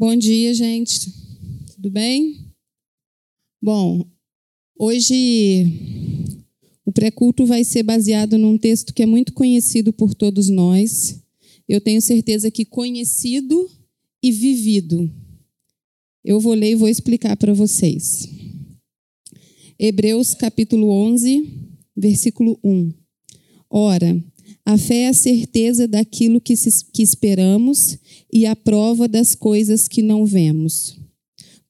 Bom dia, gente. Tudo bem? Bom, hoje o pré-culto vai ser baseado num texto que é muito conhecido por todos nós. Eu tenho certeza que conhecido e vivido. Eu vou ler e vou explicar para vocês. Hebreus capítulo 11, versículo 1. Ora, a fé é a certeza daquilo que, se, que esperamos e a prova das coisas que não vemos.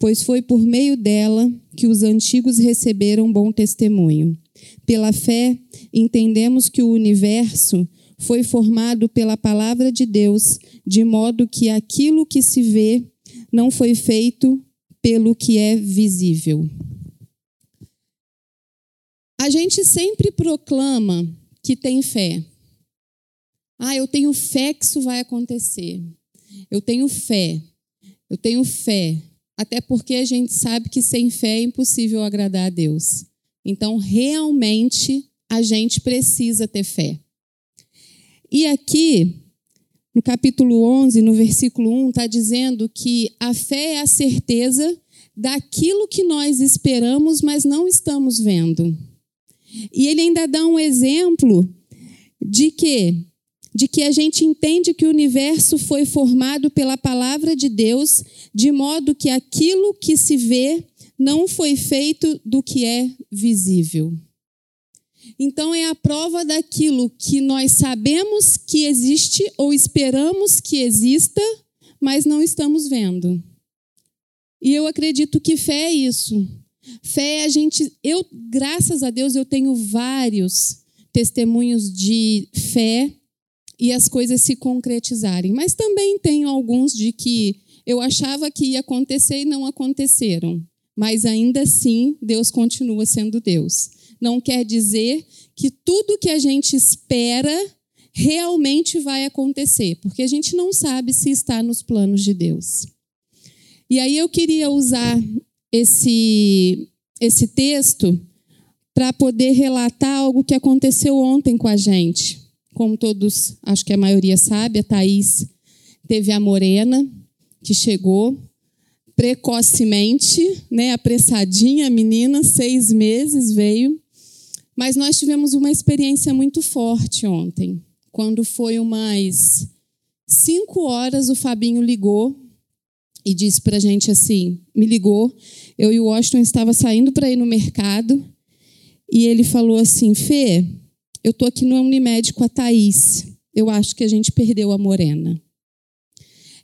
Pois foi por meio dela que os antigos receberam bom testemunho. Pela fé, entendemos que o universo foi formado pela palavra de Deus, de modo que aquilo que se vê não foi feito pelo que é visível. A gente sempre proclama que tem fé, ah, eu tenho fé que isso vai acontecer. Eu tenho fé. Eu tenho fé. Até porque a gente sabe que sem fé é impossível agradar a Deus. Então, realmente, a gente precisa ter fé. E aqui, no capítulo 11, no versículo 1, está dizendo que a fé é a certeza daquilo que nós esperamos, mas não estamos vendo. E ele ainda dá um exemplo de que de que a gente entende que o universo foi formado pela palavra de Deus, de modo que aquilo que se vê não foi feito do que é visível. Então é a prova daquilo que nós sabemos que existe ou esperamos que exista, mas não estamos vendo. E eu acredito que fé é isso. Fé é a gente, eu, graças a Deus, eu tenho vários testemunhos de fé e as coisas se concretizarem. Mas também tenho alguns de que eu achava que ia acontecer e não aconteceram. Mas ainda assim, Deus continua sendo Deus. Não quer dizer que tudo que a gente espera realmente vai acontecer, porque a gente não sabe se está nos planos de Deus. E aí eu queria usar esse, esse texto para poder relatar algo que aconteceu ontem com a gente como todos, acho que a maioria sabe, a Thaís teve a morena, que chegou precocemente, né, apressadinha, a menina, seis meses veio. Mas nós tivemos uma experiência muito forte ontem. Quando foi umas cinco horas, o Fabinho ligou e disse para a gente assim: me ligou. Eu e o Washington estava saindo para ir no mercado e ele falou assim: Fê, eu estou aqui no Unimed com a Thaís. Eu acho que a gente perdeu a Morena.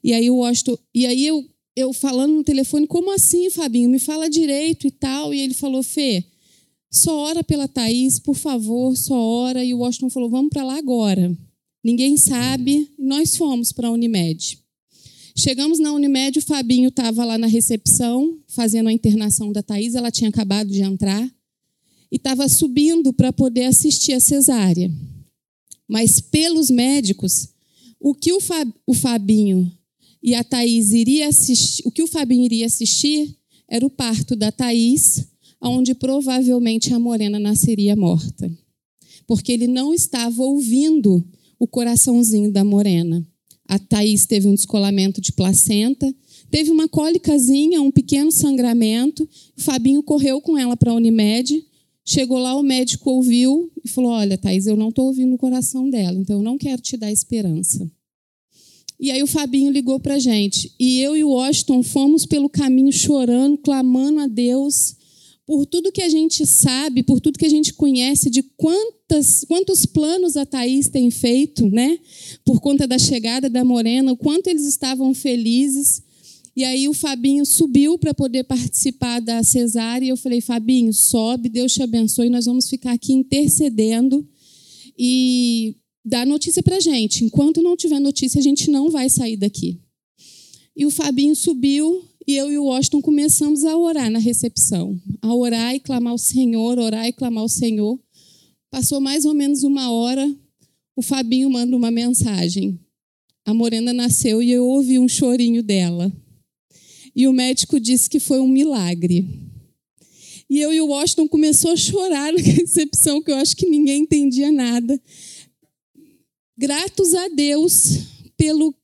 E aí o Washington, e aí eu, eu falando no telefone, como assim, Fabinho? Me fala direito e tal. E ele falou, Fê, só ora pela Thaís, por favor, só ora. E o Washington falou, vamos para lá agora. Ninguém sabe. Nós fomos para a Unimed. Chegamos na Unimed, o Fabinho estava lá na recepção, fazendo a internação da Thaís. Ela tinha acabado de entrar e estava subindo para poder assistir a cesárea. Mas pelos médicos, o que o, o Fabinho e a Thaís iria assistir, o que o Fabinho iria assistir era o parto da Thaís, onde provavelmente a Morena nasceria morta. Porque ele não estava ouvindo o coraçãozinho da Morena. A Thaís teve um descolamento de placenta, teve uma cólicazinha, um pequeno sangramento. O Fabinho correu com ela para a Unimed, Chegou lá, o médico ouviu e falou: Olha, Thais, eu não estou ouvindo o coração dela, então eu não quero te dar esperança. E aí o Fabinho ligou para a gente. E eu e o Washington fomos pelo caminho chorando, clamando a Deus por tudo que a gente sabe, por tudo que a gente conhece, de quantas, quantos planos a Thaís tem feito, né? Por conta da chegada da Morena, o quanto eles estavam felizes. E aí o Fabinho subiu para poder participar da cesárea e eu falei, Fabinho, sobe, Deus te abençoe, nós vamos ficar aqui intercedendo e dá notícia para a gente. Enquanto não tiver notícia, a gente não vai sair daqui. E o Fabinho subiu e eu e o Washington começamos a orar na recepção, a orar e clamar ao Senhor, orar e clamar ao Senhor. Passou mais ou menos uma hora, o Fabinho manda uma mensagem. A Morena nasceu e eu ouvi um chorinho dela. E o médico disse que foi um milagre. E eu e o Washington começou a chorar na recepção, que eu acho que ninguém entendia nada. Gratos a Deus pelo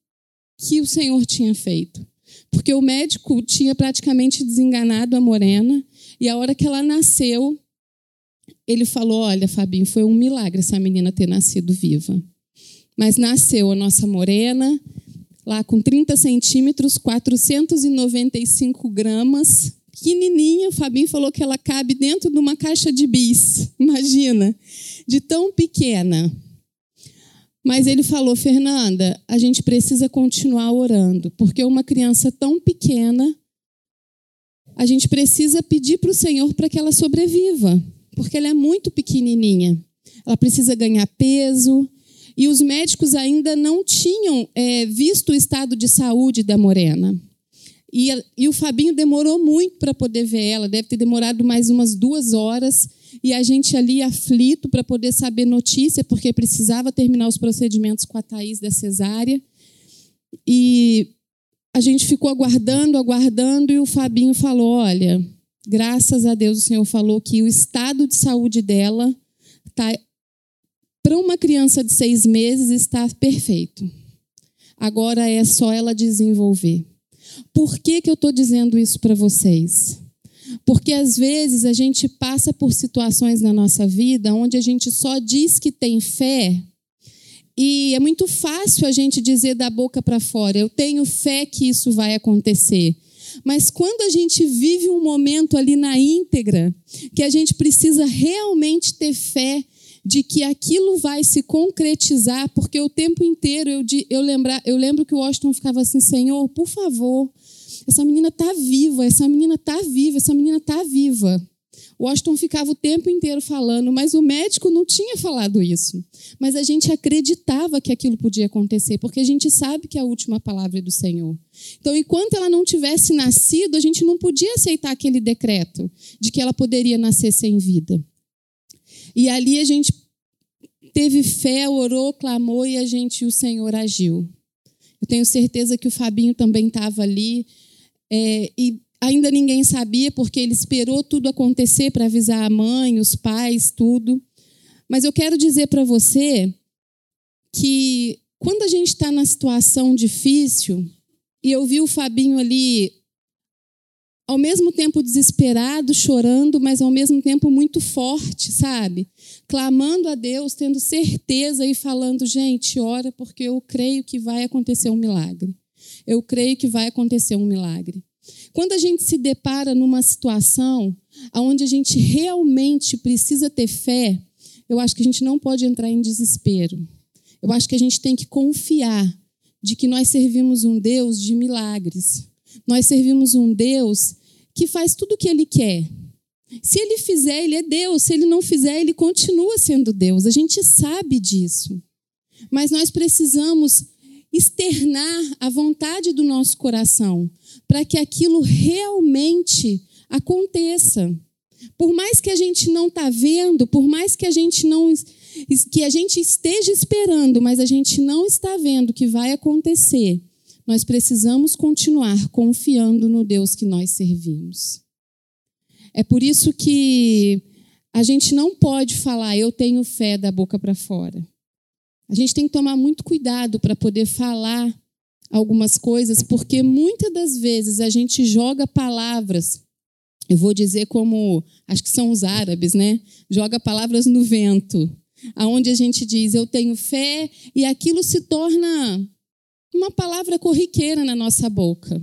que o Senhor tinha feito. porque o médico tinha praticamente desenganado a Morena, e a hora que ela nasceu, ele falou: Olha, Fabinho, foi um milagre essa menina ter nascido viva. Mas nasceu a nossa Morena, lá com 30 centímetros, 495 gramas, pequenininha. O Fabinho falou que ela cabe dentro de uma caixa de bis. Imagina, de tão pequena. Mas ele falou, Fernanda, a gente precisa continuar orando, porque uma criança tão pequena, a gente precisa pedir para o Senhor para que ela sobreviva, porque ela é muito pequenininha. Ela precisa ganhar peso, e os médicos ainda não tinham é, visto o estado de saúde da Morena. E, e o Fabinho demorou muito para poder ver ela, deve ter demorado mais umas duas horas e a gente ali aflito para poder saber notícia, porque precisava terminar os procedimentos com a Thaís da cesárea. E a gente ficou aguardando, aguardando, e o Fabinho falou: Olha, graças a Deus o Senhor falou que o estado de saúde dela tá, para uma criança de seis meses está perfeito. Agora é só ela desenvolver. Por que, que eu estou dizendo isso para vocês? Porque às vezes a gente passa por situações na nossa vida onde a gente só diz que tem fé e é muito fácil a gente dizer da boca para fora: eu tenho fé que isso vai acontecer. Mas quando a gente vive um momento ali na íntegra, que a gente precisa realmente ter fé de que aquilo vai se concretizar, porque o tempo inteiro eu, eu, lembra, eu lembro que o Washington ficava assim: Senhor, por favor, essa menina está viva, essa menina está viva, essa menina está viva. O Washington ficava o tempo inteiro falando, mas o médico não tinha falado isso. Mas a gente acreditava que aquilo podia acontecer, porque a gente sabe que a última palavra é do Senhor. Então, enquanto ela não tivesse nascido, a gente não podia aceitar aquele decreto de que ela poderia nascer sem vida. E ali a gente teve fé, orou, clamou e a gente, o Senhor agiu. Eu tenho certeza que o Fabinho também estava ali. É, e ainda ninguém sabia, porque ele esperou tudo acontecer para avisar a mãe, os pais, tudo. Mas eu quero dizer para você que quando a gente está na situação difícil, e eu vi o Fabinho ali, ao mesmo tempo desesperado, chorando, mas ao mesmo tempo muito forte, sabe? Clamando a Deus, tendo certeza e falando: gente, ora, porque eu creio que vai acontecer um milagre. Eu creio que vai acontecer um milagre. Quando a gente se depara numa situação onde a gente realmente precisa ter fé, eu acho que a gente não pode entrar em desespero. Eu acho que a gente tem que confiar de que nós servimos um Deus de milagres. Nós servimos um Deus que faz tudo o que ele quer. Se ele fizer, ele é Deus. Se ele não fizer, ele continua sendo Deus. A gente sabe disso. Mas nós precisamos externar a vontade do nosso coração para que aquilo realmente aconteça. Por mais que a gente não está vendo, por mais que a gente não que a gente esteja esperando, mas a gente não está vendo que vai acontecer, nós precisamos continuar confiando no Deus que nós servimos. É por isso que a gente não pode falar eu tenho fé da boca para fora. A gente tem que tomar muito cuidado para poder falar algumas coisas, porque muitas das vezes a gente joga palavras, eu vou dizer como, acho que são os árabes, né? Joga palavras no vento, aonde a gente diz eu tenho fé e aquilo se torna uma palavra corriqueira na nossa boca.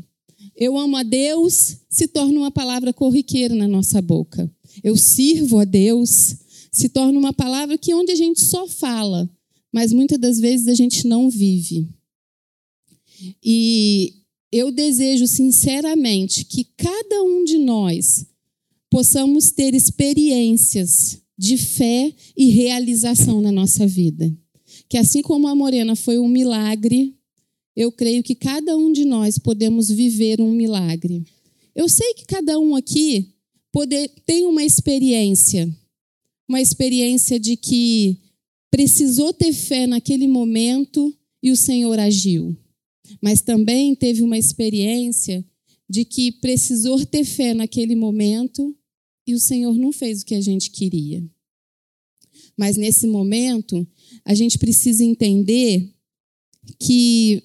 Eu amo a Deus se torna uma palavra corriqueira na nossa boca. Eu sirvo a Deus se torna uma palavra que onde a gente só fala, mas muitas das vezes a gente não vive. E eu desejo sinceramente que cada um de nós possamos ter experiências de fé e realização na nossa vida. Que assim como a Morena foi um milagre, eu creio que cada um de nós podemos viver um milagre. Eu sei que cada um aqui poder, tem uma experiência, uma experiência de que precisou ter fé naquele momento e o Senhor agiu. Mas também teve uma experiência de que precisou ter fé naquele momento e o Senhor não fez o que a gente queria. Mas nesse momento, a gente precisa entender que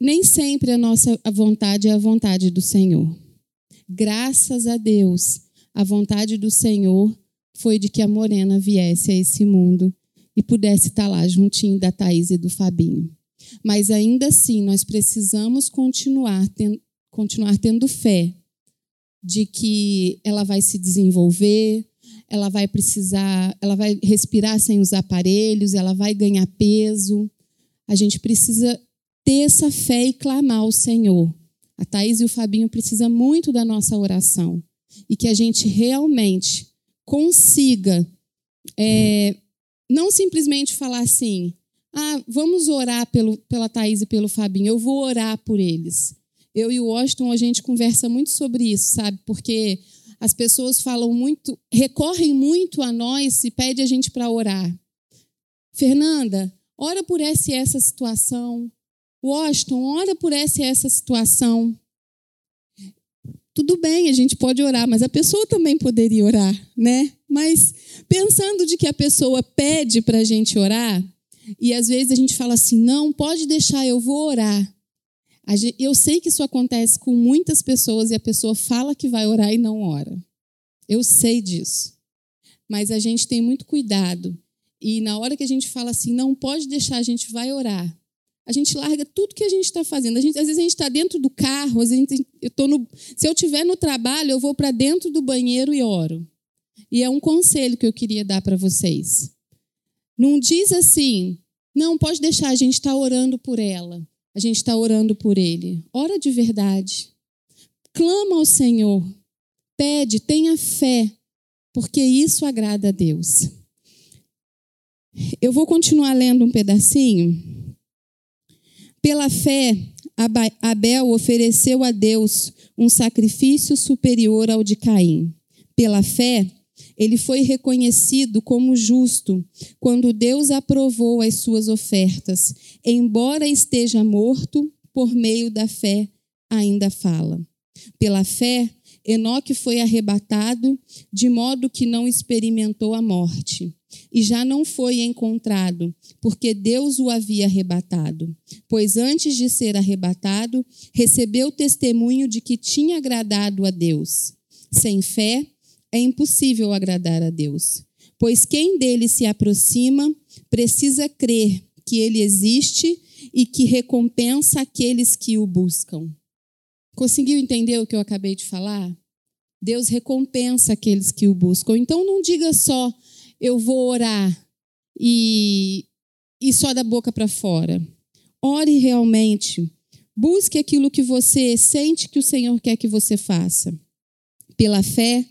nem sempre a nossa vontade é a vontade do Senhor. Graças a Deus, a vontade do Senhor foi de que a Morena viesse a esse mundo e pudesse estar lá juntinho da Thaís e do Fabinho. Mas ainda assim, nós precisamos continuar, ten, continuar tendo fé de que ela vai se desenvolver, ela vai precisar, ela vai respirar sem os aparelhos, ela vai ganhar peso. A gente precisa ter essa fé e clamar ao Senhor. A Thaís e o Fabinho precisam muito da nossa oração. E que a gente realmente consiga é, não simplesmente falar assim, ah, vamos orar pelo, pela Thaís e pelo Fabinho, eu vou orar por eles. Eu e o Washington, a gente conversa muito sobre isso, sabe? Porque as pessoas falam muito, recorrem muito a nós e pedem a gente para orar. Fernanda, ora por essa e essa situação. Washington, ora por essa essa situação. Tudo bem, a gente pode orar, mas a pessoa também poderia orar, né? Mas pensando de que a pessoa pede para a gente orar, e às vezes a gente fala assim: não, pode deixar, eu vou orar. Eu sei que isso acontece com muitas pessoas e a pessoa fala que vai orar e não ora. Eu sei disso. Mas a gente tem muito cuidado. E na hora que a gente fala assim, não pode deixar, a gente vai orar. A gente larga tudo que a gente está fazendo. Gente, às vezes a gente está dentro do carro, às vezes eu tô no, se eu estiver no trabalho, eu vou para dentro do banheiro e oro. E é um conselho que eu queria dar para vocês. Não diz assim, não, pode deixar, a gente está orando por ela. A gente está orando por ele. Ora de verdade. Clama ao Senhor. Pede, tenha fé, porque isso agrada a Deus. Eu vou continuar lendo um pedacinho. Pela fé, Abel ofereceu a Deus um sacrifício superior ao de Caim. Pela fé, ele foi reconhecido como justo quando Deus aprovou as suas ofertas. Embora esteja morto, por meio da fé ainda fala. Pela fé, Enoque foi arrebatado, de modo que não experimentou a morte. E já não foi encontrado, porque Deus o havia arrebatado. Pois antes de ser arrebatado, recebeu testemunho de que tinha agradado a Deus. Sem fé, é impossível agradar a Deus, pois quem dele se aproxima precisa crer que ele existe e que recompensa aqueles que o buscam. Conseguiu entender o que eu acabei de falar? Deus recompensa aqueles que o buscam. Então não diga só eu vou orar e, e só da boca para fora. Ore realmente. Busque aquilo que você sente que o Senhor quer que você faça. Pela fé,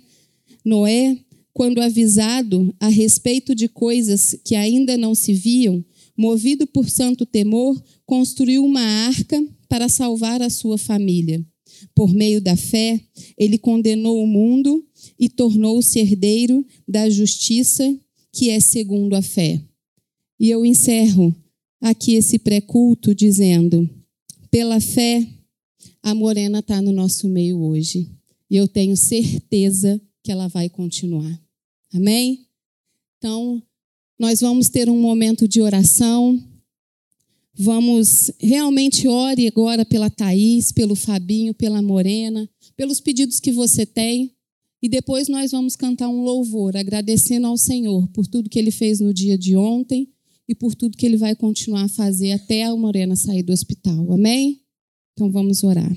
Noé, quando avisado a respeito de coisas que ainda não se viam, movido por santo temor, construiu uma arca para salvar a sua família. Por meio da fé, ele condenou o mundo e tornou-se herdeiro da justiça que é segundo a fé. E eu encerro aqui esse pré-culto dizendo: pela fé, a Morena está no nosso meio hoje. E eu tenho certeza que ela vai continuar. Amém? Então, nós vamos ter um momento de oração. Vamos realmente ore agora pela Thaís, pelo Fabinho, pela Morena, pelos pedidos que você tem. E depois nós vamos cantar um louvor, agradecendo ao Senhor por tudo que ele fez no dia de ontem e por tudo que ele vai continuar a fazer até a Morena sair do hospital. Amém? Então vamos orar.